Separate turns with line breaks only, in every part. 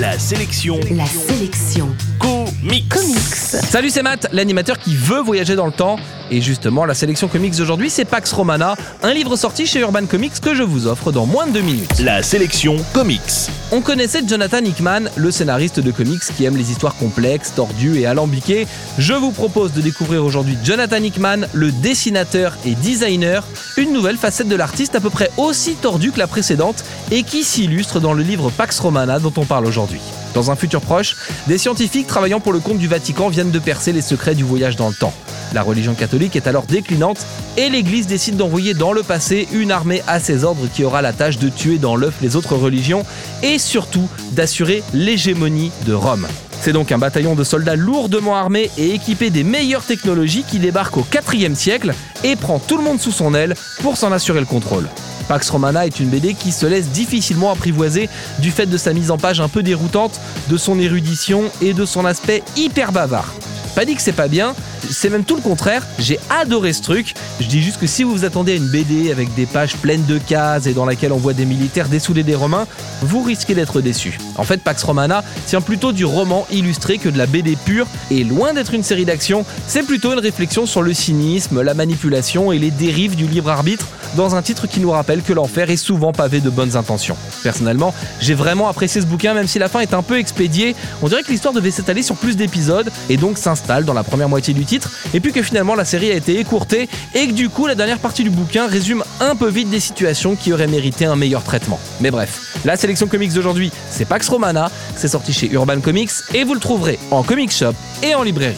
La sélection.
La sélection.
Comics.
Comics.
Salut, c'est Matt, l'animateur qui veut voyager dans le temps. Et justement, la sélection comics d'aujourd'hui, c'est Pax Romana, un livre sorti chez Urban Comics que je vous offre dans moins de deux minutes.
La sélection Comics.
On connaissait Jonathan Hickman, le scénariste de comics qui aime les histoires complexes, tordues et alambiquées. Je vous propose de découvrir aujourd'hui Jonathan Hickman, le dessinateur et designer, une nouvelle facette de l'artiste à peu près aussi tordue que la précédente et qui s'illustre dans le livre Pax Romana dont on parle aujourd'hui. Dans un futur proche, des scientifiques travaillant pour le compte du Vatican viennent de percer les secrets du voyage dans le temps. La religion catholique est alors déclinante et l'Église décide d'envoyer dans le passé une armée à ses ordres qui aura la tâche de tuer dans l'œuf les autres religions et surtout d'assurer l'hégémonie de Rome. C'est donc un bataillon de soldats lourdement armés et équipés des meilleures technologies qui débarque au 4e siècle et prend tout le monde sous son aile pour s'en assurer le contrôle. Pax Romana est une BD qui se laisse difficilement apprivoiser du fait de sa mise en page un peu déroutante, de son érudition et de son aspect hyper bavard. Pas dit que c'est pas bien, c'est même tout le contraire, j'ai adoré ce truc. Je dis juste que si vous vous attendez à une BD avec des pages pleines de cases et dans laquelle on voit des militaires dessouder des romains, vous risquez d'être déçu. En fait, Pax Romana tient plutôt du roman illustré que de la BD pure, et loin d'être une série d'action, c'est plutôt une réflexion sur le cynisme, la manipulation et les dérives du libre arbitre dans un titre qui nous rappelle que l'enfer est souvent pavé de bonnes intentions. Personnellement, j'ai vraiment apprécié ce bouquin, même si la fin est un peu expédiée. On dirait que l'histoire devait s'étaler sur plus d'épisodes et donc s'installe dans la première moitié du titre, et puis que finalement la série a été écourtée et que du coup la dernière partie du bouquin résume un peu vite des situations qui auraient mérité un meilleur traitement. Mais bref, la sélection comics d'aujourd'hui, c'est Pax Romana, c'est sorti chez Urban Comics et vous le trouverez en comic shop et en librairie.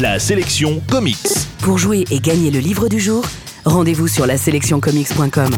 La sélection Comics.
Pour jouer et gagner le livre du jour, rendez-vous sur la sélectioncomics.com.